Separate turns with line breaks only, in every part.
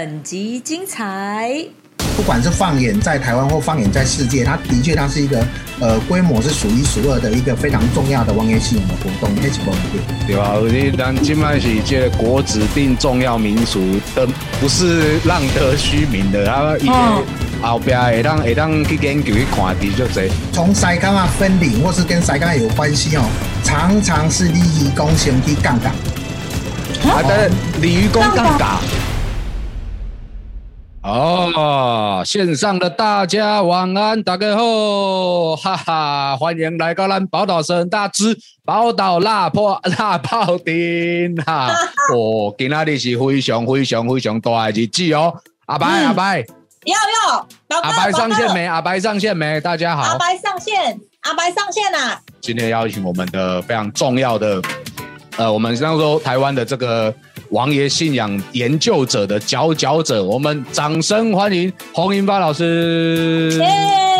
本集精彩。
不管是放眼在台湾或放眼在世界，它的确它是一个呃规模是数一数二的一个非常重要的王爷系统的活动，那是不对？
对吧？你咱今麦是这个国指定重要民俗的，不是浪得虚名的，它一个后边会当会当去研究去看的就这。
从西港啊分领或是跟西港有关系哦，常常是利益公先去杠杆。
啊，但是鲤鱼公杠杆。哦，线上的大家晚安，大家好，哈哈，欢迎来到咱宝岛神大之宝岛辣破辣炮丁哈。哦，今仔日是非常非常非常大的日子哦。阿白阿白，
要要，
阿白上线没？阿白上线没？大家好，
阿白上线，阿白上线啦。
今天邀请我们的非常重要的，呃，我们上说台湾的这个。王爷信仰研究者的佼佼者，我们掌声欢迎洪银发老师。
耶，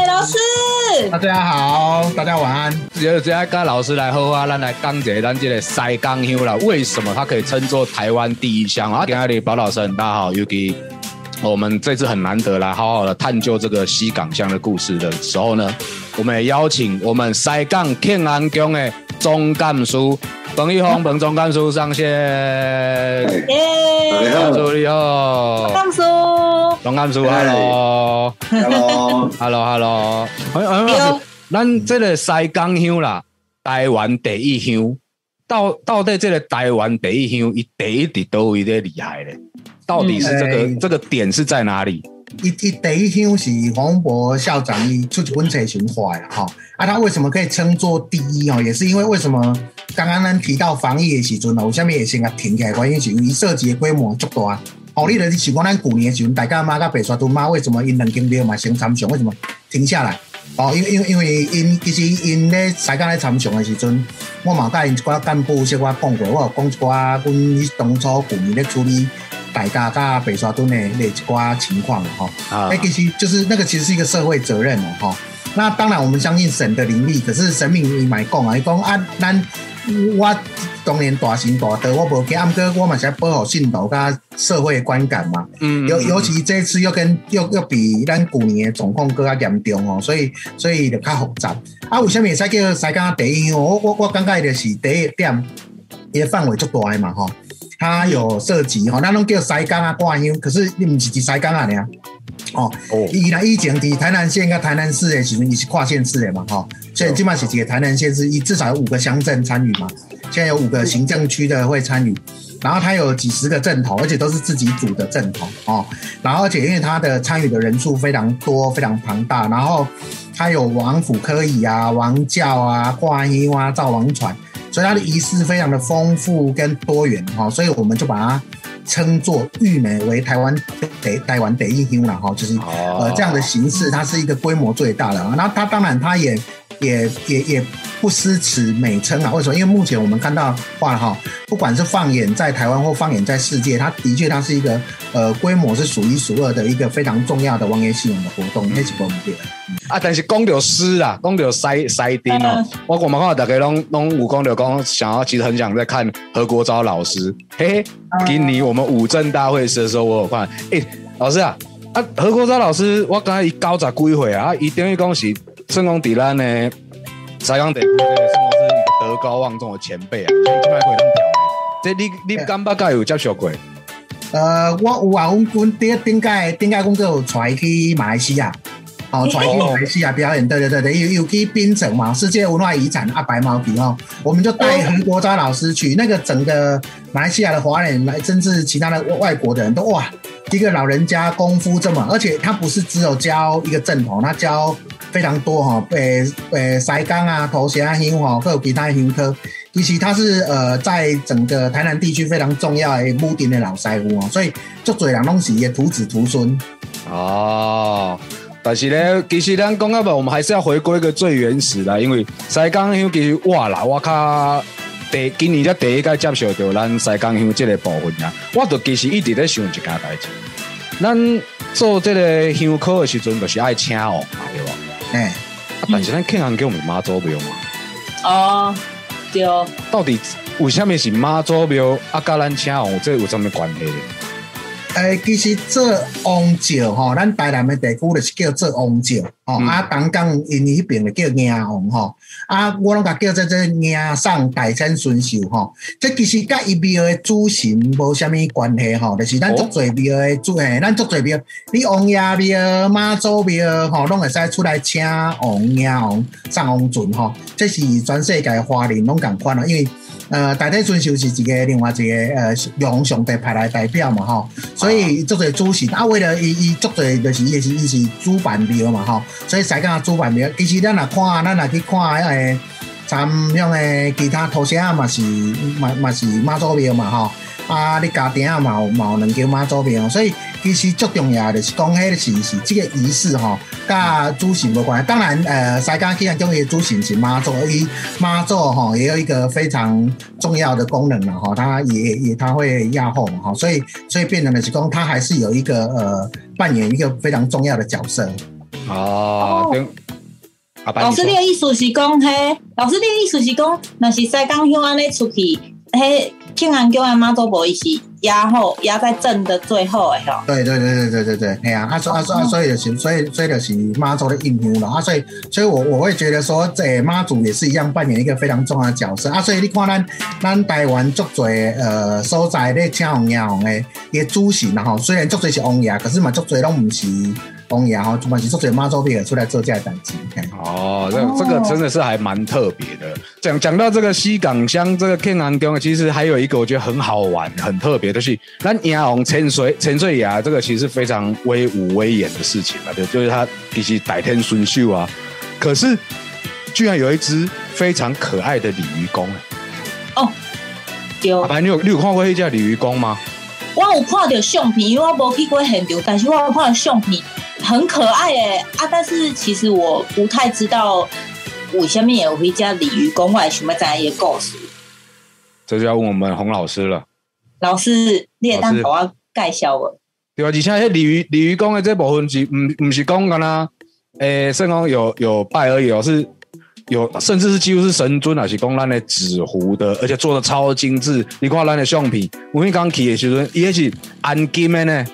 老师！
大家好，大家晚安。
只有这样跟老师来喝啊，咱来讲解咱这个西港乡啦。为什么它可以称作台湾第一乡啊？今天宝老师大家好，，Uki 我们这次很难得来好好的探究这个西港乡的故事的时候呢，我们也邀请我们西港庆安宫的总干事。彭玉红，彭总干叔上线。
耶！
干叔你好。
干叔。
总干叔，hello。hello，hello，hello。哎哎，咱这个西港乡啦，台湾第一乡。到到底这个台湾第一乡，伊第一伫都位咧厉害咧？到底是这个这个点是在哪里？
一一第一乡是黄渤校长伊出一本册循环哈。啊，他为什么可以称作第一哦？也是因为为什么？刚刚咱提到防疫的时阵呢，有下面也先啊停起来，原因是因为涉及的规模足大。哦，你的是讲咱去年的时阵，大家妈甲白沙屯妈为什么因两间庙嘛先参详？为什么停下来？哦，因为因为因为因其实因咧西港咧参详的时阵，我嘛甲因一寡干部说我讲过，我有讲一寡阮当初去年咧处理大家甲白沙屯的那一寡情况了哈。啊，哎，其实就是那个其实是一个社会责任了哈。那当然我们相信神的灵力，可是神明伊买讲啊，伊讲啊咱。我当年大行大德，我无给阿哥，我嘛是保护信徒甲社会观感嘛。嗯，尤尤其这次又跟又又比咱古年的状况更加严重哦，所以所以就较复杂。啊，为什么会使叫西港第一？我我我感觉就是第一点，伊范围足大嘛吼，它有涉及吼，那拢叫西港啊挂乡，可是你毋是伫西港啊尔。哦，伊来以前伫台南县跟台南市的时阵，伊是跨县市的嘛，哈，所以基本上是几个台南县市，一至少有五个乡镇参与嘛，现在有五个行政区的会参与，然后它有几十个镇头，而且都是自己组的镇头哦，然后而且因为它的参与的人数非常多，非常庞大，然后它有王府科仪啊、王教啊、挂音啊、造王船，所以它的仪式非常的丰富跟多元哈，所以我们就把它。称作玉美为台湾得台湾得一乡了哈，就是呃这样的形式，它是一个规模最大的。那它当然它也也也也不失此美称啊。为什么？因为目前我们看到话哈，不管是放眼在台湾或放眼在世界，它的确它是一个呃规模是数一数二的一个非常重要的网页系统的活动，那是不对
啊。但是讲到诗啊，讲到塞塞丁哦，我我们看到大家拢拢武功的讲想要，其实很想在看何国昭老师，嘿嘿。今年我们五镇大会的时候，我有看。哎，老师啊，啊何国昭老师，我刚才一高十几回啊，一等于讲是圣公底咱呢，西港地区这个圣公是一个德高望重的前辈啊，所以今麦会当调这你你敢不敢有接受过？
呃，我有啊，阮阮顶顶届顶届工作有带去马来西亚。哦，传去马来西亚表演，对对对对，有有去槟城嘛，世界文化遗产啊，白毛皮哦，我们就带何国昭老师去，那个整个马来西亚的华人来，甚至其他的外国的人都哇，一个老人家功夫这么，而且他不是只有教一个正统，他教非常多哈，呃呃，塞钢啊、头衔啊、香哈，各有其他香科，其实它是呃在整个台南地区非常重要的木丁的老师傅哦，所以做嘴两东西也徒子徒孙
哦。但是咧，其实咱讲啊吧，我们还是要回归一个最原始的，因为西港乡其实哇啦，我靠，第今年才第一届接受到咱西港乡这个部分呀，我都其实一直在想一件代志，咱做这个乡科的时阵，就是爱请哦，对吧？哎，但是咱庆安叫我们妈祖庙嘛？
哦，对。
到底为什么是妈祖庙啊？甲咱请王，这有什么关系？
诶，其实做王照吼，咱台南的地区就是叫做王照吼，
嗯。
啊，东港因迄边就叫迎王吼，啊，我拢甲叫做做迎上大千顺寿吼，这其实甲伊庙的主神无啥物关系吼，就是咱足侪庙的主诶，咱足侪庙，你王爷庙、妈祖庙吼，拢会使出来请王、迎王、上王尊吼，这是全世界华人拢共款咯，因为。呃，大体遵守是一个另外一个呃，用上帝派来的代表嘛吼，所以做做主神啊，为了伊伊做做就是伊是伊是主办庙嘛吼，所以西港主办庙。其实咱若看，咱若去看迄个参像诶其他土城嘛是嘛嘛是妈祖庙嘛吼，啊，你家庭啊嘛有嘛有两间妈祖庙，所以其实最重要的是讲迄个是是这个仪式吼，甲主神无关。当然，呃，西港既然中的主神是妈祖，伊妈祖吼也有一个非常重要的功能了哈，它也也它会压后嘛哈，所以所以变成的是讲，它还是有一个呃扮演一个非常重要的角色。
哦，对，阿白
老师，你的意思是讲，嘿，老师，你的意思是讲，若是西港乡安尼出去，嘿，庆安叫阿妈祖婆伊是压后压在正的最后的吼。
对对对对对对对，哎呀，啊所啊所啊所以就是所以所以就是妈祖的应用了啊，所以所以我我会觉得说，这妈祖也是一样扮演一个非常重要的角色啊，所以你看咱咱台湾足多呃所在咧请王爷王的也主神啦吼，虽然足多是王爷，可是嘛足多拢唔是王爷吼，嘛是足多妈祖庙出来做这个代志。
哦，这这个真的是还蛮特别的。讲讲到这个西港乡这个天南宫，其实还有一个我觉得很好玩、很特别，的是那牙王沉水沉水牙，这个其实非常威武威严的事情了，对，就是他其实代天孙秀啊。可是居然有一只非常可爱的鲤鱼公，
对，
阿白，你有你有看过那只鲤鱼公吗？
我有看到相片，因为我无去过现场，但是我有看到相片，很可爱哎啊！但是其实我不太知道我下面有一家鲤鱼公，我还想要知影伊的故事。
这就要问我们洪老师了。
老师，你也当
老师
给我介绍无？
对啊，而且迄鲤鱼鲤鱼公的这部分是唔唔是讲干啦，诶，甚讲有有拜而已哦，是有甚至是几乎是神尊啊，是讲咱的纸糊的，而且做的超精致。你看咱的相片，我们刚去的时阵，伊也是安金的呢，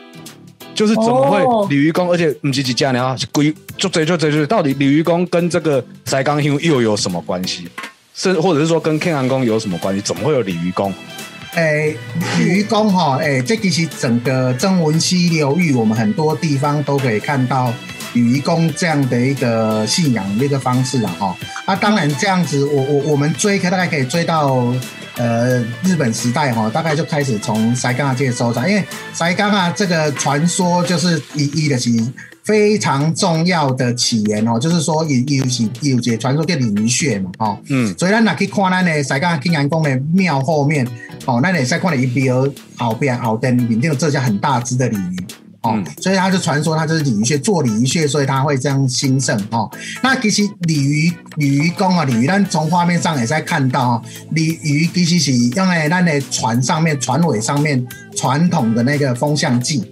就是怎么会
哦
鲤鱼公，而且不是一家呢，是鬼就追就追就是到底鲤鱼公跟这个塞冈兄又有什么关系？是或者是说跟天安宫有什么关系？怎么会有鲤鱼公？
诶，鲤鱼公哈，诶，这其实整个曾文溪流域，我们很多地方都可以看到鲤鱼公这样的一个信仰的一个方式了哈。啊，当然这样子，我我我们追，大概可以追到呃日本时代哈，大概就开始从塞冈啊这个收藏，因为塞冈啊这个传说就是一一的起非常重要的起源哦，就是说有有是有一个传说叫鲤鱼穴嘛，哦。
嗯，
所以咱若去看咱的西港金安宫的庙后面，哦，咱会使看到伊庙后边后灯面顶有这家很大只的鲤鱼。哦，
嗯
所以他就传说它就是鲤鱼穴，做鲤鱼穴，所以它会这样兴盛哦。那其实鲤鱼鲤鱼公啊，鲤鱼，咱从画面上也在看到哦，鲤鱼其实是用在咱的船上面、船尾上面传统的那个风向计。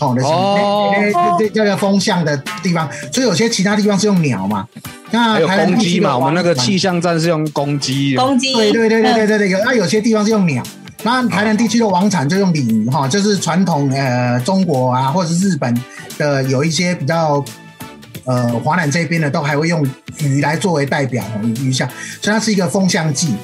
哦，
那
那那这这个风向的地方，所以有些其他地方是用鸟嘛，那
还有公鸡嘛，我们那个
王
气象站是用公鸡。
公鸡，
对对对对对
嗯
对对，有那有些地方是用鸟。那台南地区的王产就用鲤鱼哈，就是传统呃中国啊或者是日本的有一些比较呃华南这边的都还会用鱼来作为代表鱼鱼象，所以它是一个风向
剂。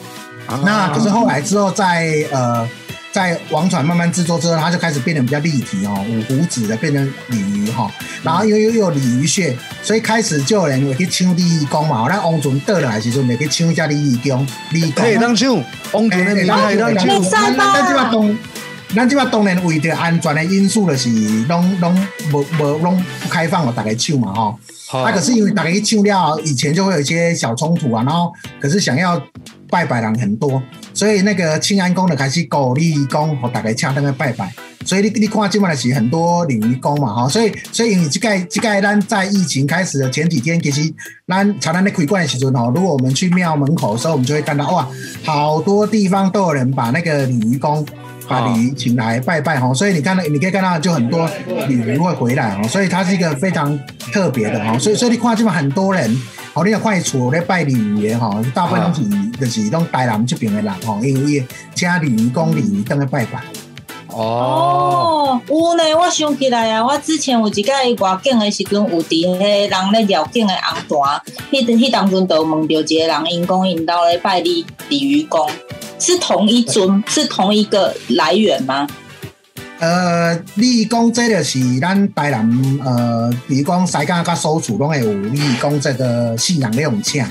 那可是后来之后在呃在王传慢慢制作之后，它就开始变得比较立体哦，五胡子的变成鲤鱼哈，然后又又又有鲤鱼穴，所以开始就有人会去抢鲤鱼公嘛，咱王船倒来的时阵，会去抢一下鲤鱼公，鲤鱼公。
可以当唱，王主任你可以当唱。
会使吧
咱即摆当，咱即摆当然为着安全的因素，就是拢拢无无拢不开放了，大家唱嘛吼。
好
啊，可是因为大家一唱了，以前就会有一些小冲突啊，然后可是想要拜拜人很多，所以那个庆安宫的开始鼓励讲，和大家请登来拜拜。所以你你看，今晚的是很多鲤鱼公嘛，哈，所以所以你这个这个咱在疫情开始的前几天，其实咱常常在开馆的时候哦，如果我们去庙门口的时候，我们就会看到哇，好多地方都有人把那个鲤鱼公。把鲤鱼请来拜拜哈，所以你看到你可以看到就很多鲤鱼会回来哦，所以它是一个非常特别的哈，所以所以你看这边很多人，哦，你要看伊厝咧拜鲤鱼的吼，大部分拢是就是拢台南这边的人吼，因为伊请鲤鱼公鲤鱼登去拜拜。
哦，
哦，有呢，我想起来啊，我之前有一届外景的时阵，有伫迄人咧绕境的红单，迄迄当阵就问到一个人，因讲因兜咧拜鲤鲤鱼公，是同一尊，是同一个来源吗？
呃，你讲这个是咱台南呃，比如讲西港甲苏楚拢会有你讲这个信仰那种请，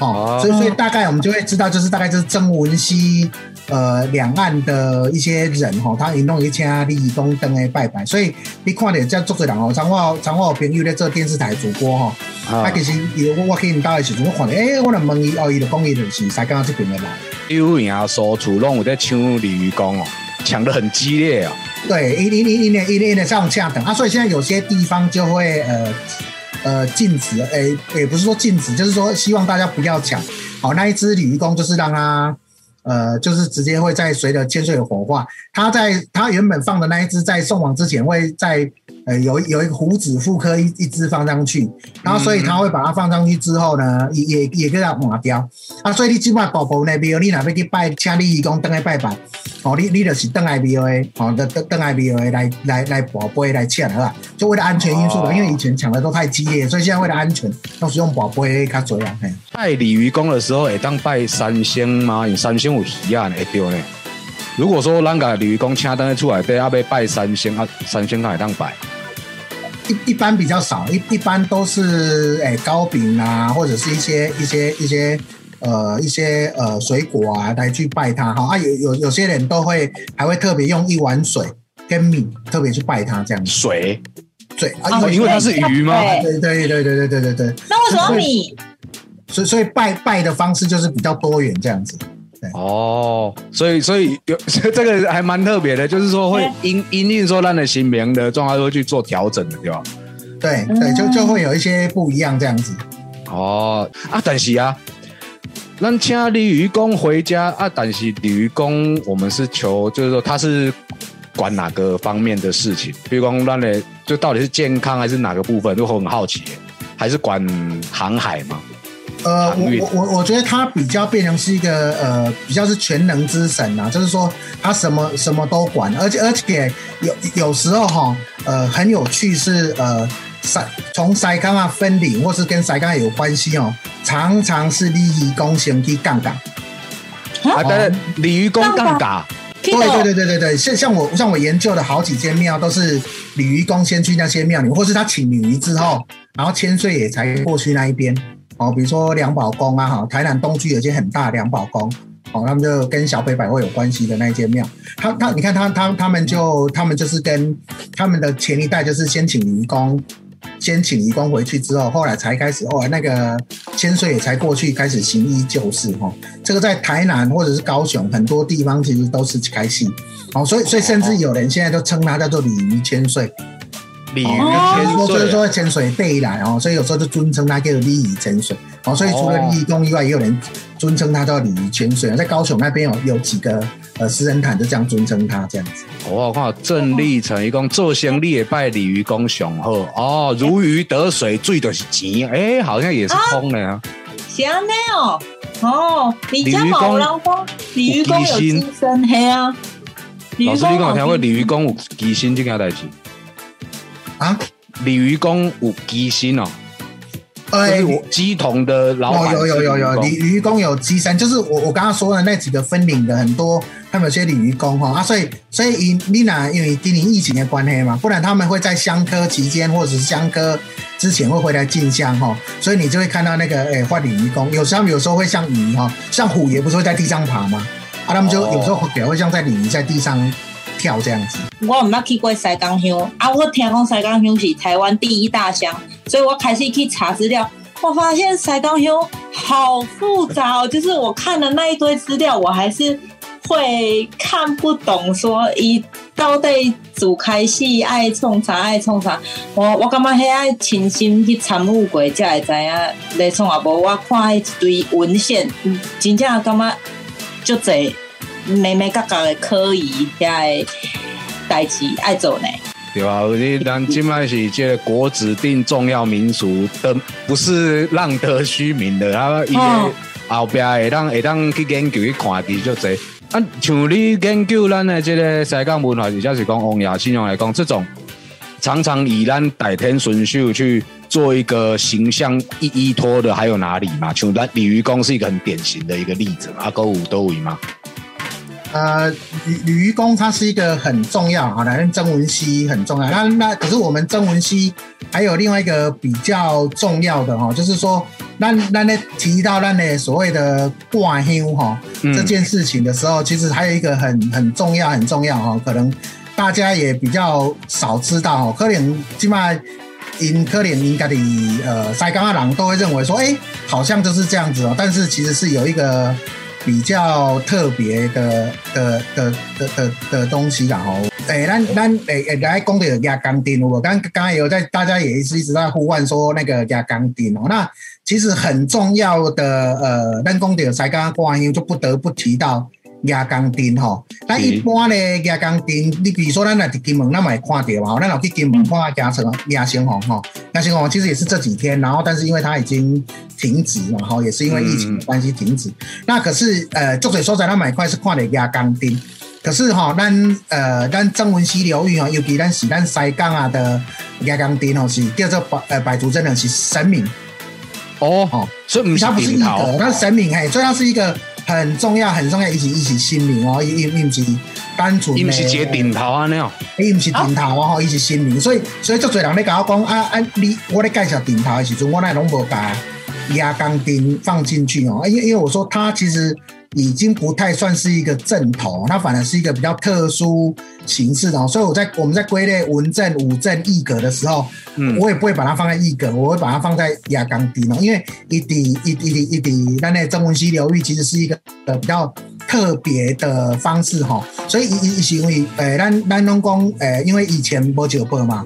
哦
哦，
所以所以大概我们就会知道，就是大概就是曾文溪呃两岸的一些人吼，他引动一请你公登来拜拜，所以你看到这足多人哦，像我像我有朋友咧做电视台主播吼，啊，
啊
其实有我我去因兜的时阵，我看到诶，我来问伊哦，伊就讲伊就是西港这边的来。
有影啊，所处拢有在抢鲤鱼公哦，抢得很激烈哦。
对，一零零一年一年的这种价等啊，所以现在有些地方就会呃呃禁止，诶、也不是说禁止，就是说希望大家不要抢。好，那一只鲤鱼公就是让它呃，就是直接会在随着千岁的火化，它在它原本放的那一只在送往之前会在呃有有一个虎子妇科一一只放上去，然后所以他会把它放上去之后呢，也也也给它抹掉啊，所以你即摆宝宝那边，你哪边去拜，请你义工登来拜拜。哦，你你就是登来庙的，哦，登登登来庙的来来来宝贝来抢好吧？就为了安全因素的，
哦
因为以前抢的都太激烈，所以现在为了安全，都是用宝贝较多啊。嘿，
拜鲤鱼公的时候，会当拜三仙吗？因三仙有鱼啊，会对呢。如果说咱个鲤鱼公请单出来，对，要要拜三仙啊，三仙会当拜。
一一般比较少，一一般都是诶、糕饼啊，或者是一些一些一些呃一些呃水果啊来去拜他哈啊有有有些人都会还会特别用一碗水跟米特别去拜他这样子，
水，
对啊，
哦
因为它是鱼吗
对
对对对对对对对对，
那为什么米？
所以所以拜拜的方式就是比较多元这样子。
哦，所以所以有 这个还蛮特别的，就是说会因因应说让的新名的状态会去做调整的，对吧？
对对，就就会有一些不一样这样子。
哦啊，但是啊，咱请鲤鱼公回家啊，但是鲤鱼公我们是求，就是说他是管哪个方面的事情？比如讲，咱的就到底是健康还是哪个部分，就很好奇，还是管航海嘛？
呃，我我我我觉得他比较变成是一个呃，比较是全能之神啊，就是说他什么什么都管，而且而且有有时候哈，呃，很有趣是呃，塞从塞康啊分领或是跟塞康有关系哦，常常是利益公先去杠杆。
啊，但是鲤鱼公杠杆，
对对对对对对，像像我像我研究的好几间庙都是鲤鱼公先去那些庙里，或是他请鲤鱼之后，然后千岁也才过去那一边。哦，比如说两宝宫啊，哈，台南东区有一间很大梁宝宫，哦，他们就跟小北百货有关系的那间庙。他他，你看他他他们就他们就是跟他们的前一代就是先请鲤鱼公。先请移工回去之后，后来才开始，后来那个千岁也才过去开始行医救世哈。这个在台南或者是高雄很多地方其实都是开戏，哦，所以所以甚至有人现在都称他叫做鲤鱼千岁，
鲤鱼
哦就是说就是
千岁，
说千岁背来哦，所以有时候就尊称他叫鲤鱼潜水，哦，所以除了鲤鱼公以外，也有人尊称他叫鲤鱼潜水。在高雄那边有有几个呃私人坛就这样尊称他这样子。
我看郑立成一共做生意也拜鲤鱼公上好哦，如鱼得水，最的是钱，哎，好像也是空的啊。
是安尼哦，哦，你家
鲤鱼公
有人讲鲤鱼公有机身，嘿啊。
老师，你跟我听过鲤鱼公有机心这件代志？
啊，
鲤鱼公有鸡心哦，就
呃
是我鸡同的老板
有有有有有，鲤鱼公有鸡山，就是我我刚刚说的那几个分领的很多，他们有些鲤鱼公哈啊，所以所以以你哪因为今年疫情的关系嘛，不然他们会在香科期间或者是香科之前会回来进香哈，所以你就会看到那个哎画鲤鱼公，有时候他们有时候会像鱼哈，像虎爷不是会在地上爬吗？啊，他们就
哦。
有时候也会像在鲤鱼在地上跳这样子。
我毋捌去过西港乡，啊，我听讲西港乡是台湾第一大乡，所以我开始去查资料，我发现西港乡好复杂哦，就是我看的那一堆资料，我还是会看不懂，说伊到底自开始爱创啥爱创啥，我我感觉迄爱亲身去参悟过，才会知影咧创啊，无我。看一堆文献，真正感觉足济。美美角角的可疑遐的代志爱做呢。
对吧？你咱今麦是这个国指定重要民俗的，不是浪得虚名的，啊伊后边会当会当去研究去看，其实就这啊，像你研究咱的这个西港文化，或者是讲王爷信仰来讲，这种常常以咱代天顺秀去做一个形象依依托的，还有哪里嘛？像咱鲤鱼公是一个很典型的一个例子嘛，阿勾五都位嘛。
呃，鲤鲤鱼公他是一个很重要啊，来曾文熙很重要。那那可是我们曾文熙还有另外一个比较重要的哈，就是说，那那那提到那那所谓的挂休哈这件事情的时候，其实还有一个很很重要很重要哈，可能大家也比较少知道哦，可能起码因可能应该的呃塞冈阿郎都会认为说，哎，好像就是这样子哦，但是其实是有一个。比较特别的的的的的的东西啦吼，诶，咱咱诶诶来讲的压钢钉，我刚刚才有在大家也是一直在呼唤说那个压钢钉哦，那其实很重要的呃，咱讲的才刚刚过完就不得不提到。压钢钉吼，那一般咧压钢钉，你比如说咱来金门，咱会看到嘛，咱老去金门看压成压星红吼，压星红其实也是这几天，然后但是因为它已经停止嘛，哈，也是因为疫情的关系停止。那可是呃，做水收在那买块是看的压钢钉，可是哈，咱呃，咱曾文溪流域哈，尤其咱是咱西港啊的压钢钉哦，是叫做百呃百足真的是神明。
哦，所以
它不是一个，它是神明嘿，所以它是一个。很重要，很重要，一起一起新名哦，伊伊毋是单纯，
伊毋是接顶头啊那样，
伊毋是顶头啊吼，伊是新名，所以所以足侪人咧甲我讲啊啊，你我咧介绍顶头的时阵，我那拢无把压钢钉放进去哦，因为因为我说它其实。已经不太算是一个正头，它反而是一个比较特殊形式的，所以我在我们在归类文正、武正、义格的时候，嗯，我也不会把它放在义格，我会把它放在压钢钉哦，因为一滴一滴一滴，那那曾文溪流域其实是一个呃比较特别的方式哈，所以以以是因为诶，咱咱拢讲诶，因为以前无酒杯嘛，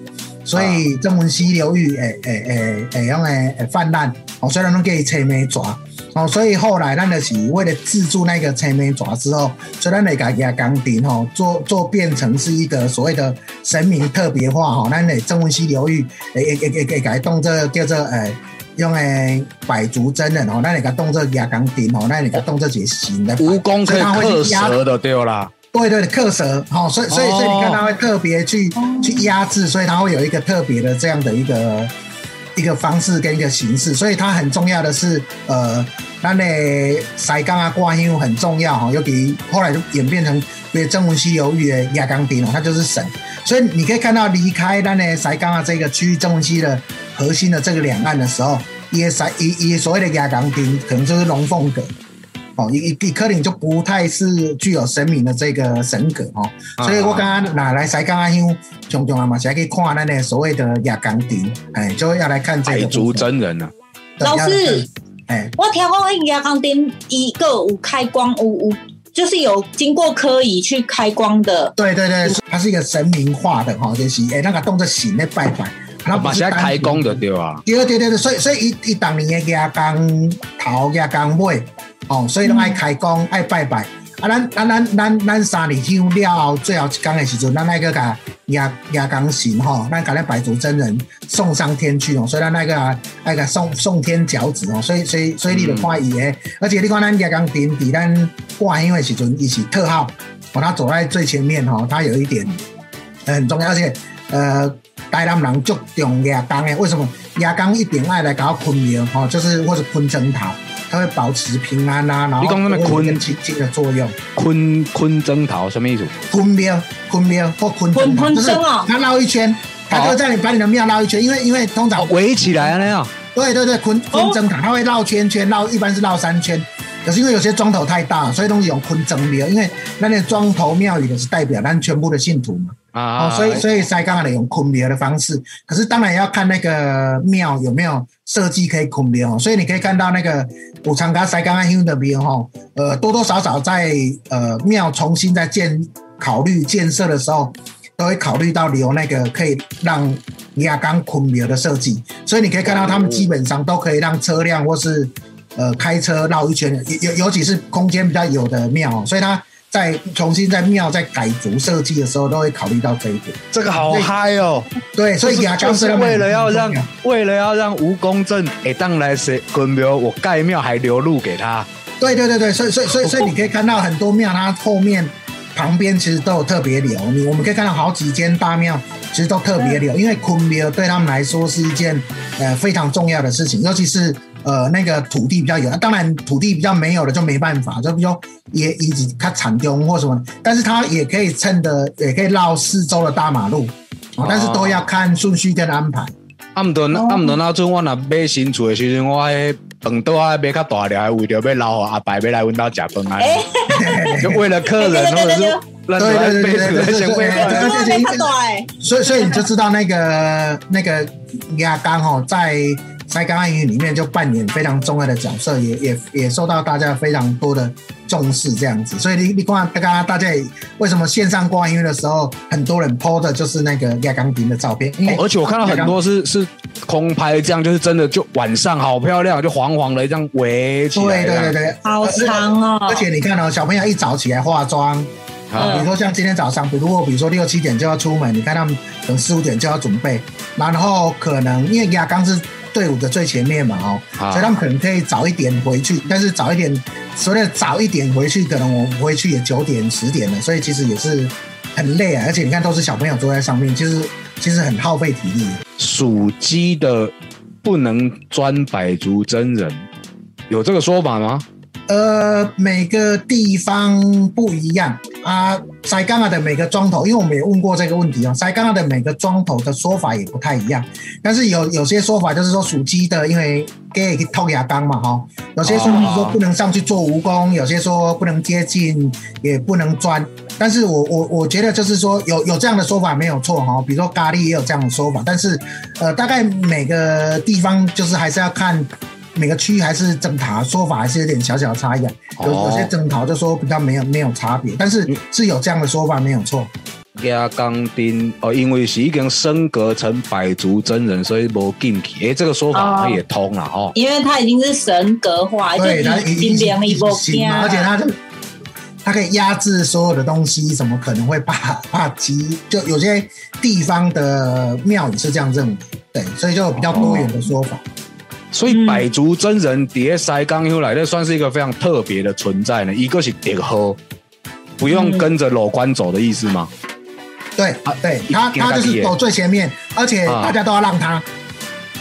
所以曾文溪流域诶诶诶诶用诶诶泛滥，哦，虽然拢给车眉抓。哦，所以后来咱就是为了制住那个青眉爪之后，所以咱来给它钢钉吼，做做变成是一个所谓的神明特别化吼，咱的曾文溪流域诶诶诶诶改动这叫做诶用诶百足真人吼，咱来给动作压钢钉吼，咱来给动这些新的
蜈蚣可以克蛇的对啦，
对对克蛇好，所以所以所以你看它会特别去去压制，所以它会有一个特别的这样的一个。一个方式跟一个形式，所以它很重要的是，呃，那那塞钢啊挂因很重要哈，尤其后来就演变成对正文溪流域的亚钢钉哦，它就是神。所以你可以看到离开那那塞钢啊这个区域正文溪的核心的这个两岸的时候，也塞也也所谓的亚钢钉可能就是龙凤阁。哦，一一可能就不太是具有神明的这个神格哦，所以我刚刚拿来才刚刚因为种种啊嘛，才可以看那那所谓的亚钢钉，哎，就要来看这个。
海族真人呢？
老师，哎，我听讲亚钢钉一个五开光五五，就是有经过科仪去开光的。
对对对，它是一个神明化的哈，就是哎那个动作醒的拜拜，
它不是开光的对吧？
对对对对，所以所以一一当年的亚冈头亚冈尾。哦，所以拢爱开工，爱拜拜。啊，咱咱咱咱咱三日香了，最后一工的时阵，咱那个甲压压钢神吼，咱甲那百足真人送上天去哦。所以咱那个那个送送天脚趾哦。所以所以所以你就看伊诶，而且你看咱压钢钉比咱挂因的时阵，伊是特号，哦，他走在最前面吼，他有一点很重要，而且呃，台南人注重压钢诶，为什么压钢一定爱来搞昆明吼，就是或者昆针桃。它会保持平安啊，然后你讲什么坤清净的作用？
坤坤征桃什么意思？
坤庙，坤庙或坤
坤坤征啊！
它绕一圈，它就在你把你的庙绕一圈，因为因为通常
围起来那样。
对对对，坤坤征塔，它会绕圈圈，绕一般是绕三圈。可是因为有些庄头太大，所以东西用坤征庙，因为那那庄头庙宇的是代表咱全部的信徒嘛。啊，所以所以塞刚来用捆流的方式，可是当然要看那个庙有没有设计可以坤庙。所以你可以看到那个武昌嘎塞刚阿兄的庙哈，呃，多多少少在呃庙重新在建考虑建设的时候，都会考虑到留那个可以让亚钢捆流的设计。所以你可以看到他们基本上都可以让车辆或是呃开车绕一圈，尤尤其是空间比较有的庙，所以它。在重新在庙在改组设计的时候，都会考虑到这一点。
这个好嗨哦！
对，所以牙膏
是为了要让为了要让吴公正诶，当来谁滚庙，我盖庙还留路给他。
对对对对，所以所以所以所以你可以看到很多庙，它后面旁边其实都有特别留。你我们可以看到好几间大庙，其实都特别留，因为坤庙对他们来说是一件呃非常重要的事情，尤其是呃那个土地比较有，当然土地比较没有的就没办法，就比如说也一直它产丢或什么，但是它也可以趁的，也可以绕四周的大马路，哦但是都要看顺序跟安排。
啊，毋顿啊，毋顿那阵我若买新厝的时阵，我迄饭桌啊买较大了，为着要留互阿伯要来阮兜食饭啊，就为了客人或者是咱
对对对对对对对所以，所以你就知道那个那个牙缸哦，在塞冈暗语里面就扮演非常重要的角色，也也也受到大家非常多的重视，这样子。所以你你看，刚刚大家也为什么线上挂音乐的时候，很多人 PO 的就是那个亚钢琴的照片，因为
哦而且我看到很多是是空拍，这样就是真的就晚上好漂亮，就黄黄的这样围起来这样。
对对对对，
好长哦，
而且你看哦，小朋友一早起来化妆。啊，比如说像今天早上，比如果比如说六七点就要出门，你看他们等四五点就要准备，然后可能因为亚刚是队伍的最前面嘛，哦，
啊
所以他们可能可以早一点回去，但是早一点，所谓的早一点回去，可能我回去也九点十点了，所以其实也是很累啊，而且你看都是小朋友坐在上面，其实其实很耗费体力。
属鸡的不能专百足真人，有这个说法吗？
呃，每个地方不一样啊。塞冈亚的每个庄头，因为我们也问过这个问题哦，塞冈亚的每个庄头的说法也不太一样。但是有有些说法就是说属鸡的，因为 gay 可以偷牙缸嘛，哈。有些说说不能上去做蜈蚣，有些说不能接近，也不能钻。但是我我我觉得就是说有有这样的说法没有错哈，比如说咖喱也有这样的说法，但是呃，大概每个地方就是还是要看。每个区域还是征讨说法还是有点小小的差异啊，有有些征讨就说比较没有没有差别，但是是有这样的说法没有错。
亚钢钉哦，因为是已经升格成百足真人，所以无进去。哎，这个说法它也通了哦。
因为他已经是神格化，就
对，它
已经连一波
行嘛，而且它就它可以压制所有的东西，怎么可能会怕怕鸡？就有些地方的庙宇是这样认为，对，所以就有比较多元的说法。
所以百足真人叠塞刚又来，那算是一个非常特别的存在呢。一个是叠喝，不用跟着裸官走的意思吗？
对
啊
对，他他就是走最前面，而且大家都要让他。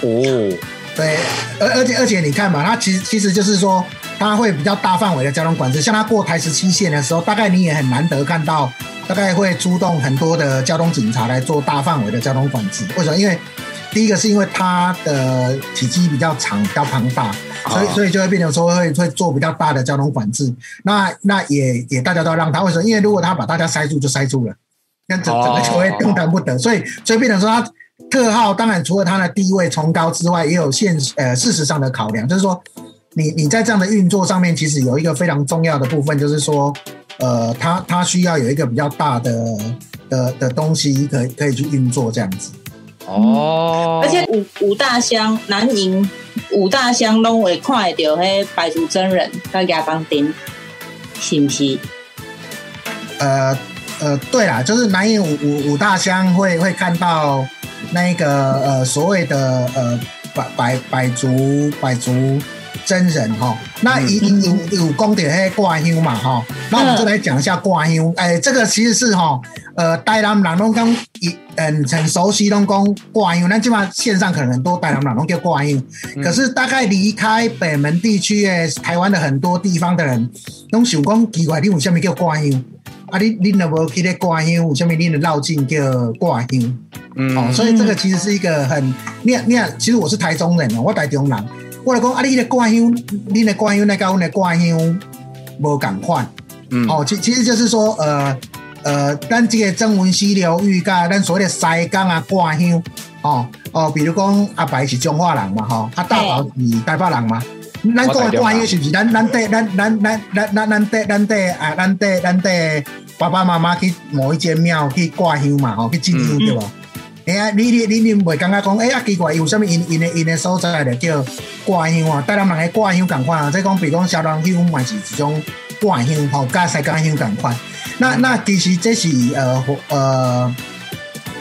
哦，
对，而而且而且你看嘛，他其实其实就是说，他会比较大范围的交通管制。像他过台十七线的时候，大概你也很难得看到，大概会出动很多的交通警察来做大范围的交通管制。为什么？因为第一个是因为它的体积比较长、比较庞大，所以所以就会变成说会会做比较大的交通管制。那那也也大家都要让它，为什么？因为如果他把大家塞住，就塞住了，那整整个球会动弹不得。所以所以变成说它。特号当然除了它的地位崇高之外，也有现呃事实上的考量，就是说你你在这样的运作上面，其实有一个非常重要的部分，就是说呃，它它需要有一个比较大的的的东西可以可以去运作这样子。
哦，
而且五五大乡南营五大乡拢会看会到迄白族真人甲亚当丁，是不是？
呃呃，对啦，就是南营五五五大乡会会看到那个呃所谓的呃百百百族百族真人哈，那有有有讲到迄挂香嘛哈，那我们就来讲一下挂香，哎，这个其实是哈呃台南人拢讲一嗯很熟悉拢讲挂香，那基本上线上可能很多台南人拢叫挂香，可是大概离开北门地区的台湾的很多地方的人，拢想讲奇怪，你为什么叫挂香？啊，你你若无去咧挂香，为什么你的绕境叫挂香？
嗯。
哦，所以这个其实是一个很，你你，其实我是台中人哦，我台中人，我来讲啊，你的挂香，你的挂香那跟阮的挂香无共款，
嗯。
哦，其其实就是说，呃呃，咱这个曾文溪流域甲咱所谓的西江啊挂香，哦哦，比如讲阿白是中华人嘛，吼、啊大宝是台北人嘛。咱讲的挂香是不是？咱咱对咱咱咱咱咱咱对咱对啊咱对咱对爸爸妈妈去某一间庙去挂香嘛，吼、去进香对吧？哎呀，你你你你袂感觉讲，哎呀奇怪，有啥物因因的因的所在就叫挂香啊？台南人的挂香共款啊，即讲比如讲小人香嘛是一种挂香吼，甲西港香共款。那那其实这是呃呃，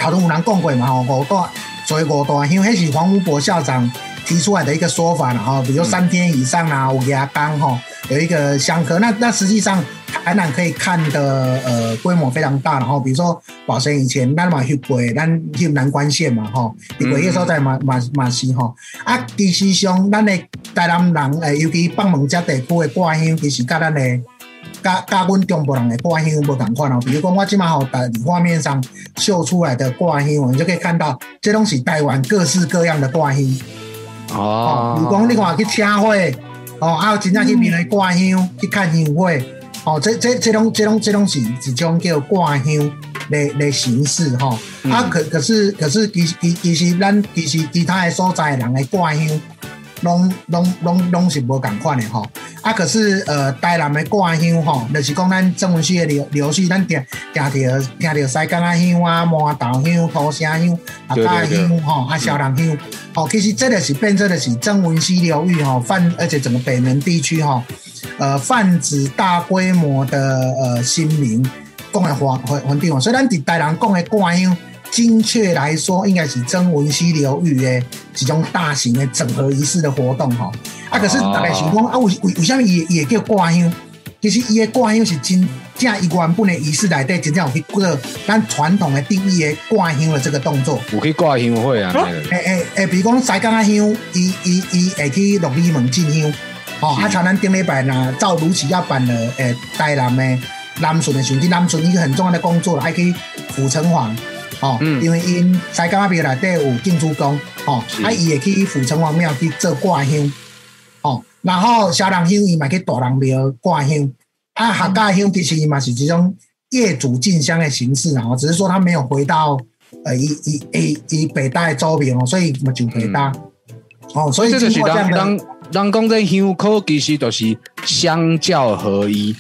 头拄有人讲过嘛吼，五大所以五大香，迄是黄武博校长提出来的一个说法啦吼，比如三天以上啦，有牙缸吼，有一个香客。那那实际上台南可以看的呃规模非常大，然后比如说宝生以前咱嘛去过，咱去南关县嘛吼，去过迄所在嘛嘛嘛是吼。啊，其实上咱的台南人诶，尤其放门遮地区的挂香，其实甲咱的。甲甲阮中部人的挂香无同款哦，比如讲我即马吼在画面上秀出来的挂香，我们就可以看到，这拢是台湾各式各样的挂香。
哦，
比如讲你看去车会，哦，还有真正去面来挂香去看香会，哦，这这这种这种这种是一种叫挂香的的形式吼。啊，可可是可是其其其实咱其实其他的所在人的挂香。拢拢拢拢是无共款的吼，啊，可是呃，台南的挂香吼，就是讲咱曾文溪的流流水，咱听听着听着西干仔香啊，麻豆香、土城香、啊家香吼，啊小人香，吼，其实这个是变成的是曾文溪流域吼泛，而且整个北门地区吼，呃，泛指大规模的呃新民讲的环环环境哦，所以咱伫台南讲的挂香。精确来说，应该是曾文溪流域的一种大型的整合仪式的活动哈。啊，可是大概想讲啊，为为为什么也也叫挂香？其实伊的挂香是真正一原本的仪式来底，真正有去过咱传统的定义的挂香的这个动作。
有去挂香会啊？
诶诶诶，比如讲西港啊香，伊伊伊会去六里门进香。哦，啊，像咱顶礼拜呢，照如期要办的诶，台南的南顺的兄弟，南顺一个很重要的工作，还可以府城隍。哦，因为因西港那边内底有进出宫，哦，啊，伊会去府城隍庙去做挂香，哦，然后小人香伊嘛去大人庙挂香，啊，客家香其实伊嘛是这种业主进香的形式啊，只是说他没有回到呃，以以以以北大的周边哦，所以嘛就北大，哦，所以
这就是人人人讲这香口其实就是相教合一。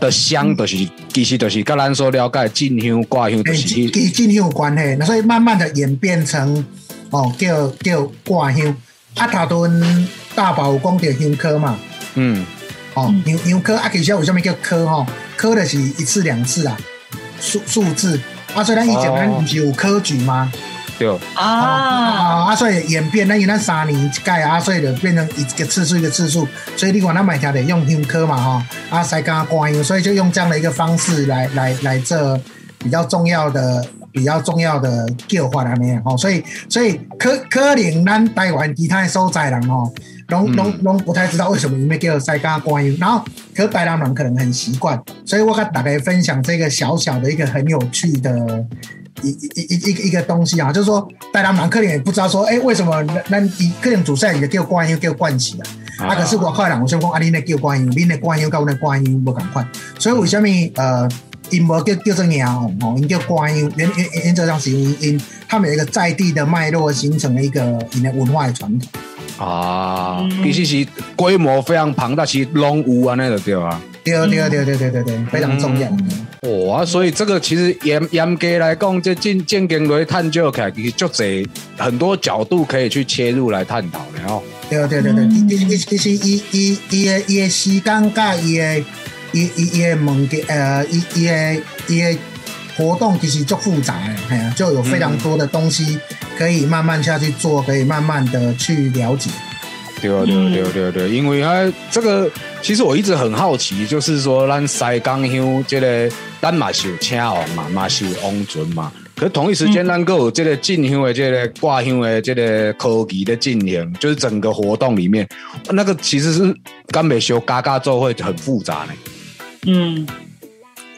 的香就是，其实就是跟咱所了解进香挂香，就是
跟进香有关系。那所以慢慢的演变成哦，叫叫挂香。啊，他屯大宝讲叫香科嘛，嗯，哦，香香科啊，其实为什么叫科哈？科的是一次两次啊，数数字。啊，所以咱以前咱不是有科举吗？
对
啊啊
啊！所以演变，那因为咱三年一届啊，所以就变成一个次数一个次数。所以你管咱买条得用香科嘛哈，啊，塞刚观音，所以就用这样的一个方式来来来这比较重要的比较重要的叫法里面哈。所以所以可可能咱台湾其他所在人哦，拢拢拢不太知道为什么你们叫塞刚观音，然后可台南人可能很习惯，所以我跟大家分享这个小小的一个很有趣的。一一一一个一个东西啊，就是说，大家蛮可怜，也不知道说，哎，为什么那那以客人主赛你的叫观音叫冠喜啊？啊，可是我快人，我想讲啊，你那叫观音，你那观音跟我那观音不赶快，所以为什么呃，因无叫叫做鸟哦，因叫观音，原原原则上是因因他们有一个在地的脉络形成了一个因的文化的传统
啊，其实是规模非常庞大，其实龙屋啊那个对啊？
对对对对对对对，非常重要。
哇，所以这个其实严严格来讲，这进进经来探究起来，其实就这很多角度可以去切入来探讨的哦。
对对对对，其实其实伊伊伊的伊的时间甲伊的伊伊伊的问题呃，伊伊的伊的活动其实就复杂诶，哎呀，就有非常多的东西可以慢慢下去做，可以慢慢的去了解。
对对对对对，因为啊，这个其实我一直很好奇，就是说咱西港乡这个咱嘛是有车王嘛，嘛是有王尊嘛，可同一时间咱够有这个进乡的这个挂乡的这个科技的进行，就是整个活动里面那个其实是干美修嘎嘎做会很复杂呢。
嗯，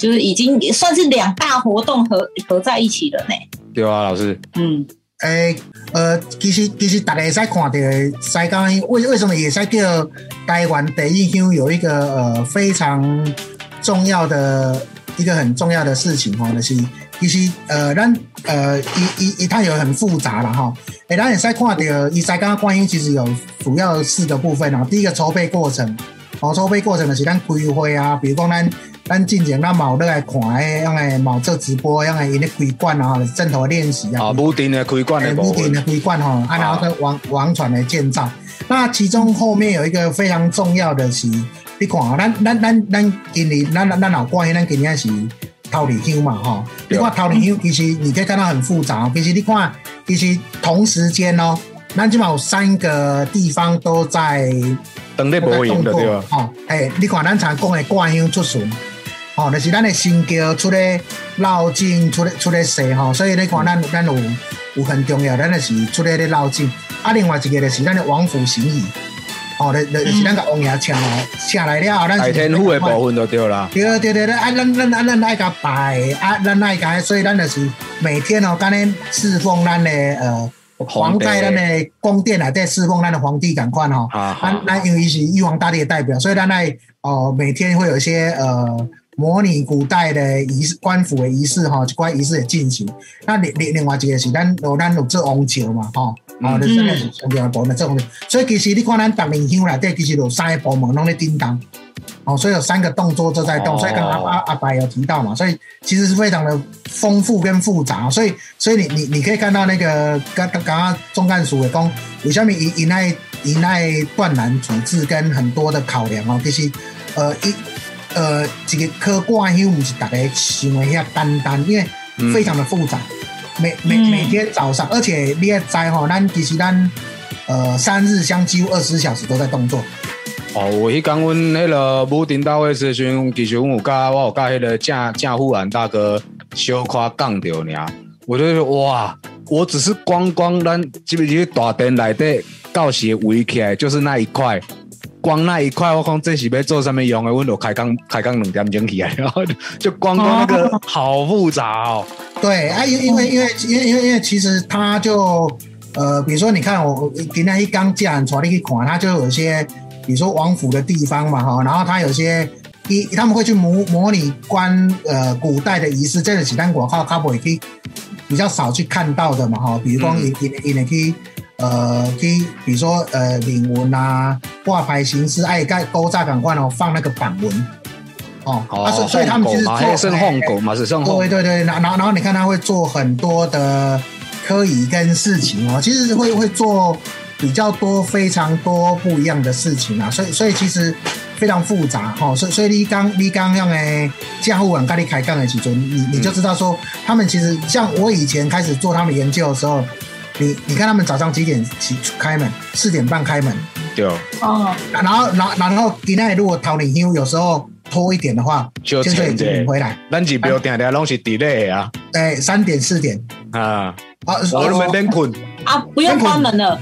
就是已经算是两大活动合合在一起了呢。
对啊，老师。
嗯。诶，呃，其实其实大家会使看到西港为为什么也在叫台湾第一乡有一个呃非常重要的一个很重要的事情哈，就是其实呃咱呃一一一它有很复杂了哈，诶，咱也在看到以西港观音其实有主要四个部分哦，第一个筹备过程，哦，筹备过程的是咱规划啊，比如讲咱。咱进前咱冇咧来看诶，用诶冇做直播，用诶因咧开馆啊，正头练习啊。
啊，不定的开馆诶，
不定的开馆吼，啊，然后个网网传的建造。那其中后面有一个非常重要的是，你看啊，咱咱咱咱今年咱咱咱老关咱今年是桃李香嘛，吼。你看桃李香，其实你可以看到很复杂。其实你看，其实同时间哦，咱起码有三个地方都在。
等待播音的对吧？
哦，哎，你看咱常讲的挂香出巡，哦，就是咱的新桥出来绕境，出来出来西吼，所以你看咱咱有有很重要，咱就是出来咧绕境。啊，另外一个就是咱的王府行仪，哦，就就是咱个王爷请来请来了后，咱
是天府的部分就对啦。
对对对对，啊，咱咱咱咱爱甲拜，啊，咱爱甲，所以咱就是每天哦，干咧侍奉咱的呃。皇在咱的宫殿啊，在侍奉咱的皇帝，赶快哦。
啊
咱咱因为是玉皇大帝的代表，所以咱在哦每天会有一些呃模拟古代的仪式、官府的仪式哈，一关仪式的进行。那另另另外一个是咱有咱有做王朝嘛，吼、哦，就是真的是上部门做王朝。所以其实你看咱逐年乡内底，其实有三个部门拢咧叮当。哦，所以有三个动作都在动，
哦
所以刚刚阿阿白有提到嘛，所以其实是非常的丰富跟复杂，所以所以你你你可以看到那个刚刚刚刚中干署的讲，为什么以以那以那断然处置跟很多的考量哦，其实呃一呃一个科挂香不是大家想的遐单单，因为非常的复杂，每每
嗯
每天早上，而且你也知吼，咱其实咱呃三日香几乎二十四小时都在动作。
哦，我迄讲阮迄个武丁大会时阵，其实阮有甲我有甲迄个郑郑富安大哥小夸讲着尔，我就说哇，我只是光光咱基本上大殿内底到时围起来就是那一块。光那一块，我讲这是要做什么用的？我都开工开工两点钟起来，然后就就光光那个好复杂哦。
对啊，因因为因为因为因为因为其实它就呃，比如说你看我我今天一刚讲出来你去看，它就有一些比如说王府的地方嘛哈，然后它有些一他们会去模模拟关呃古代的仪式，这个是咱广告卡不可以比较少去看到的嘛哈，比如说
嗯
你你你你可以。呃，去比如说呃领文啊、挂牌形式，哎，盖勾炸赶快哦，放那个榜文。哦，啊，所以所以他们其实
嘛，
做
迄算放狗嘛，是算放
对对对，然后然后然后你看他会做很多的科仪跟事情哦，其实会会做比较多非常多不一样的事情啊，所以所以其实非常复杂哈、哦，所以所以你刚你刚用诶加护网咖喱开杠的时候，你你就知道说他们其实像我以前开始做他们研究的时候，你你看他们早上几点起开门？四点半开门，
对，
哦，
然后然后然后今天如果桃李休有时候拖一点的话，
就
先生已经回来，
咱是不要定定拢是 delay 啊。
对，三点四点。
啊，
啊，
我都没免困。
啊，不用关门了，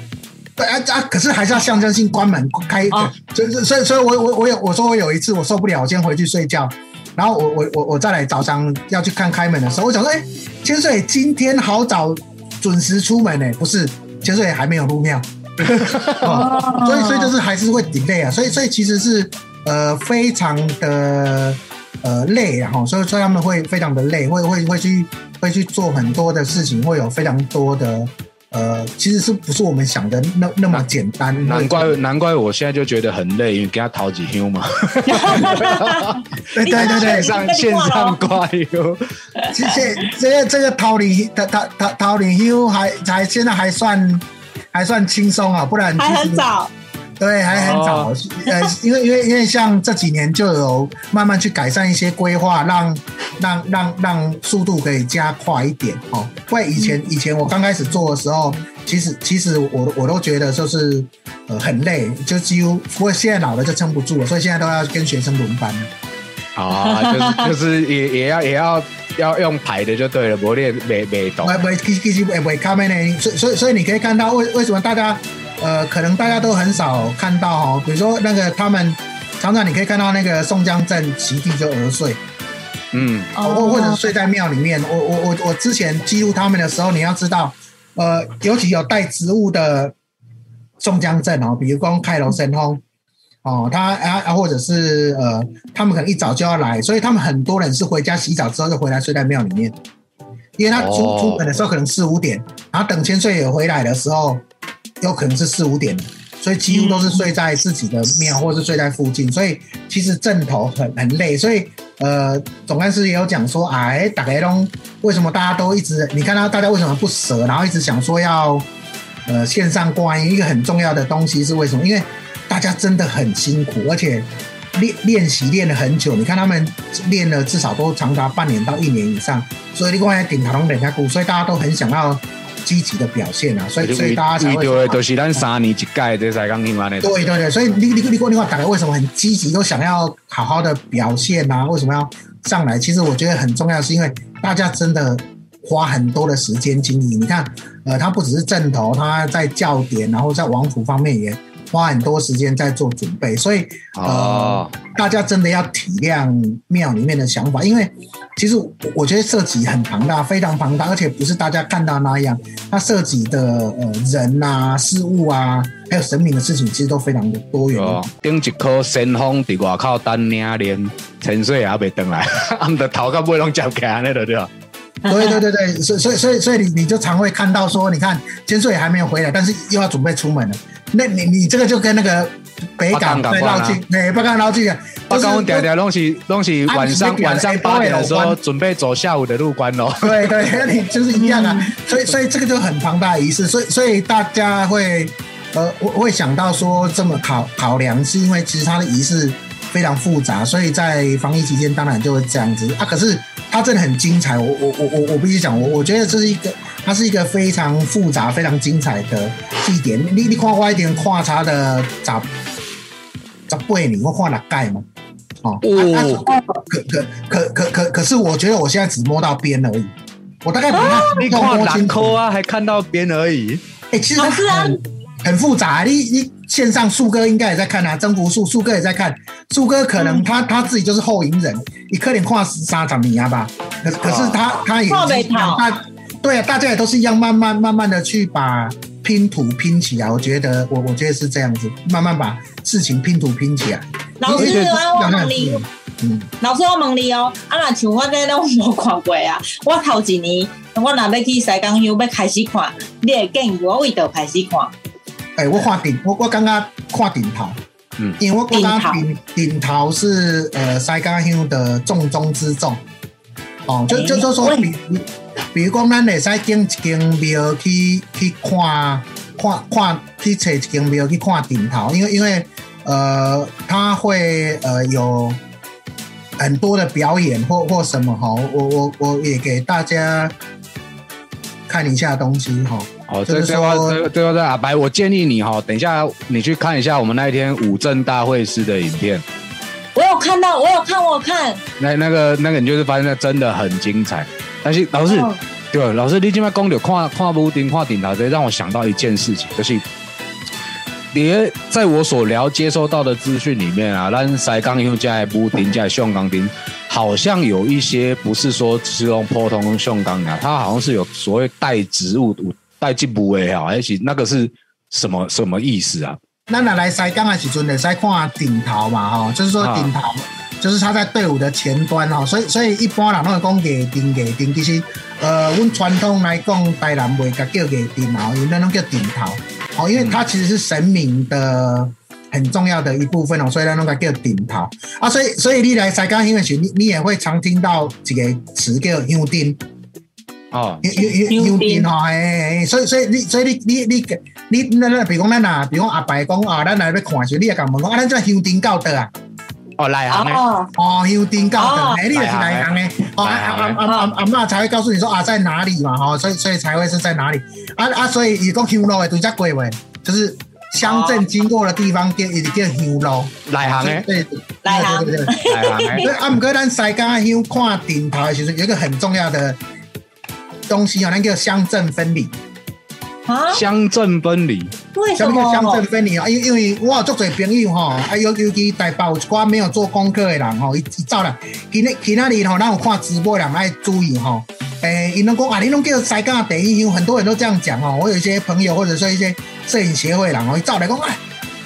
对啊啊！可是还是要象征性关门开，
哦。
就是所以所以我我我有我说我有一次我受不了，我先回去睡觉，然后我我我我再来早上要去看开门的时候，我想说，哎，千岁今天好早准时出门呢，不是潜水还没有入庙，哦所以所以就是还是会 delay 啊，所以所以其实是呃非常的呃累啊，哈，所以所以他们会非常的累，会会会去会去做很多的事情，会有非常多的呃，其实是不是我们想的那那么简单？
难怪难怪我现在就觉得很累，因为给他淘几休嘛，
对对对对。
线，上线上挂油，
这这这个这个逃离逃逃逃逃离休还还现在还算还算轻松啊，不然
还
其实
很早，
对，还很早。
哦
呃，因为因为因为像这几年就有慢慢去改善一些规划，让让让让速度可以加快一点哦。不然以前以前我刚开始做的时候，其实其实我我都觉得就是呃很累，就几乎不过现在老了就撑不住了，所以现在都要跟学生轮班了。
啊，就是 就是也也要也要要用排的就对了，不练没没懂
不不，其实其实也不会看面呢，所以所以所以你可以看到为为什么大家呃，可能大家都很少看到哦，比如说那个他们常常你可以看到那个宋江镇席地就而睡，
嗯，
或或者睡在庙里面。我我我我之前记录他们的时候，你要知道，呃，尤其有带植物的宋江镇哦，比如光开楼神通。哦，他啊啊，或者是呃，他们可能一早就要来，所以他们很多人是回家洗澡之后就回来睡在庙里面，因为他出、
哦
出门的时候可能四五点，然后等千岁爷回来的时候，有可能是四五点，所以几乎都是睡在自己的庙或是睡在附近，所以其实阵头很很累，所以呃，总干事也有讲说，哎，打开东为什么大家都一直，你看到大家为什么不舍，然后一直想说要呃线上观音，一个很重要的东西是为什么？因为大家真的很辛苦，而且练练习练了很久。你看他们练了至少都长达半年到一年以上，所以你看顶塔龙等下鼓，所以大家都很想要积极的表现啊，所以所以大家才会
对，都是咱三年一届这才刚听完的。
对对对，所以你你你你话，大家为什么很积极，都想要好好的表现啊？为什么要上来？其实我觉得很重要，是因为大家真的花很多的时间精力。你看，呃，他不只是正头，他在教点，然后在王府方面也。花很多时间在做准备，所以呃，大家真的要体谅庙里面的想法，因为其实我觉得涉及很庞大，非常庞大，而且不是大家看到那样，它涉及的呃人呐、事物啊，还有神明的事情，其实都非常的多元。
顶一颗神风在外口等两年，沉睡也未登来，俺们的头壳不会拢夹开那个对吧？
对对对对，所以所以所以所以你你就常会看到说，你看千岁还没有回来，但是又要准备出门了。那你你这个就跟那个北港在绕境，对，北港绕境啊。
北港条条东西东西晚上晚上八点的时候准备走下午的路关喽。
对对，你就是一样啊。所以所以这个就很庞大仪式，所以所以大家会呃会想到说这么考考量，是因为其实它的仪式非常复杂，所以在防疫期间当然就会这样子啊。可是它真的很精彩，我我我我我必须讲，我我觉得这是一个。它是一个非常复杂、非常精彩的祭典。你你看我一点跨差的咋咋背你，我画了盖吗？哦，可可可可可可是，我觉得我现在只摸到边而已。我大概比他
你看两抠啊，还看到边而已。
哎，其实很很复杂。你你线上树哥应该也在看啊，征服树树哥也在看。树哥可能他他自己就是后营人，你可能跨沙场米啊吧。可可是他他也他。对啊，大家也都是一样，慢慢慢慢的去把拼图拼起来。我觉得，我我觉得是这样子，慢慢把事情拼图拼起来。
老师，我问你，嗯，老师，我问你哦，啊，那像我这拢无看过啊，我头一年，我若要去西江乡要开始看，你会建议我为倒开始看？
哎，我看顶，我我刚刚看顶头，嗯，因为我刚刚顶顶头是呃西港乡的重中之重，哦，就就就说比。比如讲，咱会使经一间庙去去看，看看去找一间庙去看顶头，因为因为呃，他会呃有很多的表演或或什么哈，我我我也给大家看一下东西哈。
哦，就是说，最后在阿白，我建议你哈，等一下你去看一下我们那一天五镇大会师的影片。
我有看到，我有看，我有看。
那那个那个，你就是发现那真的很精彩。但是老师，对老师，你今麦讲的跨跨屋顶、跨顶台，这让我想到一件事情，就是你在我所了接收到的资讯里面啊，咱塞钢用加屋顶加橡钢顶，好像有一些不是说只用普通橡钢啊，它好像是有所谓带植物、带进步的啊，而且那个是什么什么意思啊？
那拿来塞钢的时阵，得塞看顶头嘛，哈，就是说顶头。就是他在队伍的前端哈，所以所以一般人都会讲给顶给顶，其实呃，阮传统来讲，台南袂甲叫给顶哦，因为那种叫顶头哦，因为它其实是神明的很重要的一部分哦，所以那个叫顶头啊，所以所以你来西港乡的时，你你也会常听到一个词叫香丁哦，香香香丁哈，哎，所以所以你所以你你你你那那，比如讲咱啊，比如讲阿伯讲啊，咱来要看时，你也甲问讲啊，咱这香丁到的啊？
哦，内行
哦，哦，有丁告的，诶，你也是内行的，哦，阿阿阿阿阿妈才会告诉你说啊，在哪里嘛，哦，所以所以才会是在哪里，啊啊，所以如果乡路的独家鬼位，就是乡镇经过的地方叫一叫乡路，
内行的，
对，
内行，
对对对，内行的。所以啊，唔过咱西港乡看顶头，其实有一个很重要的东西哦，那叫乡镇分离。
啊乡镇分离，
为什么？
乡镇分离啊，因因为我有足多朋友吼，啊尤尤其台北有一寡没有做功课的人吼，伊伊走啦，其那其那里吼，咱有看直播人爱注意吼，诶，伊拢讲啊，你拢叫西港第一乡，很多人都这样讲哦。我有一些朋友或者说一些摄影协会人哦，伊走来讲啊。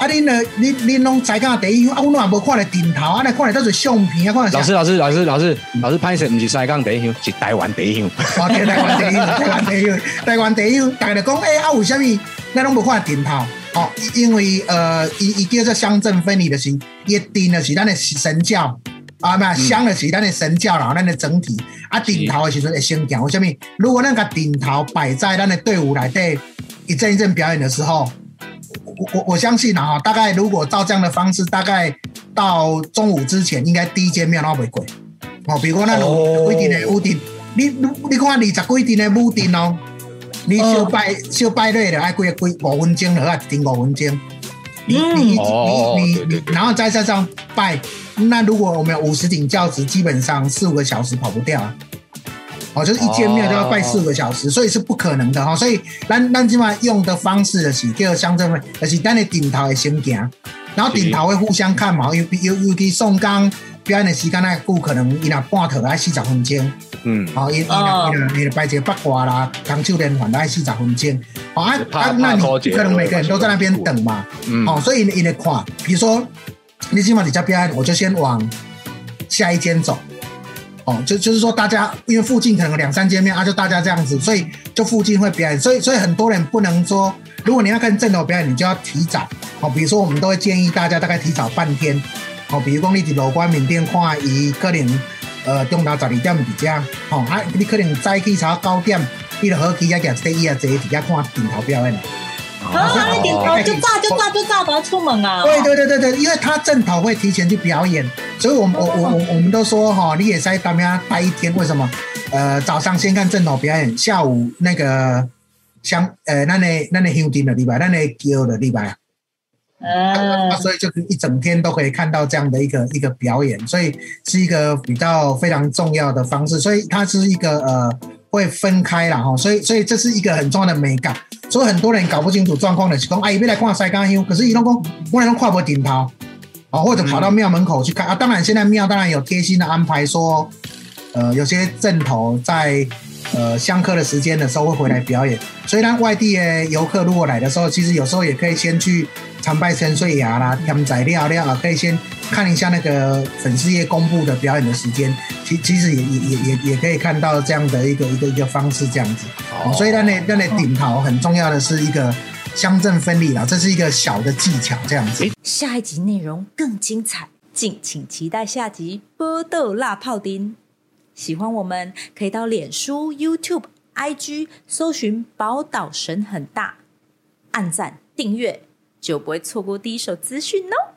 啊！恁呢？恁恁拢才讲第一，啊！我拢也无看咧顶头，啊！来看咧都是相片啊！看
老师，老师，老师，老师，老师，拍摄毋是西港第一，是台湾第一。
哦，台湾第一，台湾第一，台湾第一。大家讲，哎，啊，为什么咱拢无看顶头？哦，因为呃，伊伊叫做乡镇分离的是，伊顶的是咱的神教啊，嘛乡的是咱的神教然后咱的整体啊，顶头的时阵会先讲为什么？如果咱个顶头摆在咱的队伍内底一阵一阵表演的时候。我我我相信啊，大概如果照这样的方式，大概到中午之前，应该第一间庙都会贵哦。比如那种规定的屋顶，你你看二十规定的屋顶哦，你小拜小拜累了，爱几个几五分钟了啊，顶五分钟。你你
哦
你你你，然后再加上拜，那如果我们有五十顶轿子，基本上四五个小时跑不掉啊。哦，就是一见面就要拜四五个小时，所以是不可能的哈、所以咱咱今晚用的方式就是叫乡镇会，就是咱的顶头的先行，然后顶头会互相看嘛，尤尤尤其宋江表演的时间那久，可能伊若半头来四十分钟。
嗯，
哦，伊伊
哦。
伊伊摆一个八卦啦，空手连环大概四十分钟，哦啊
怕
啊，那你可能每个人都在那边等嘛，
嗯。
哦，所以你得看，比如说你今晚你家表演，我就先往下一间走，哦，就就是说大家因为附近可能有两三间面啊，就大家这样子，所以就附近会表演，所以所以很多人不能说，如果你要看正头表演，你就要提早，哦，比如说我们都会建议大家大概提早半天，哦，比如讲你伫路关缅甸看伊可能。呃，中昼十二點伫遮，哦、啊，你可能早起查九點，你就好起啊，夾第一啊坐伫遐看顶头表演。
啊，那点头就炸就炸就炸，把它出门啊！
对对对对对，因为他正头会提前去表演，所以我们我我我我们都说哈，你也在当面待一天，为什么？呃，早上先看正头表演，下午那个香呃，那那那那香丁的礼拜，那那叫的礼拜啊。啊，所以就是一整天都可以看到这样的一个一个表演，所以是一个比较非常重要的方式，所以它是一个呃会分开了哈，所以所以这是一个很重要的美感，所以很多人搞不清楚状况的是讲，哎，要来看西港香，可是伊拢讲我来拢看不顶头，啊，或者跑到庙门口去看啊，当然现在庙当然有贴心的安排说，呃，有些正头在。呃，香客的时间的时候会回来表演，所以让外地的游客如果来的时候，其实有时候也可以先去参拜千岁牙啦、添仔料料啊，可以先看一下那个粉丝页公布的表演的时间，其其实也也也也也可以看到这样的一个一个一个方式这样子。哦、所以那那那那顶头很重要的是一个乡镇分离啦，这是一个小的技巧这样子。
下一集内容更精彩，敬请期待下集《波豆辣泡丁》。喜欢我们可以到脸书、YouTube、IG 搜寻“宝岛神很大”，按赞订阅，就不会错过第一手资讯哦。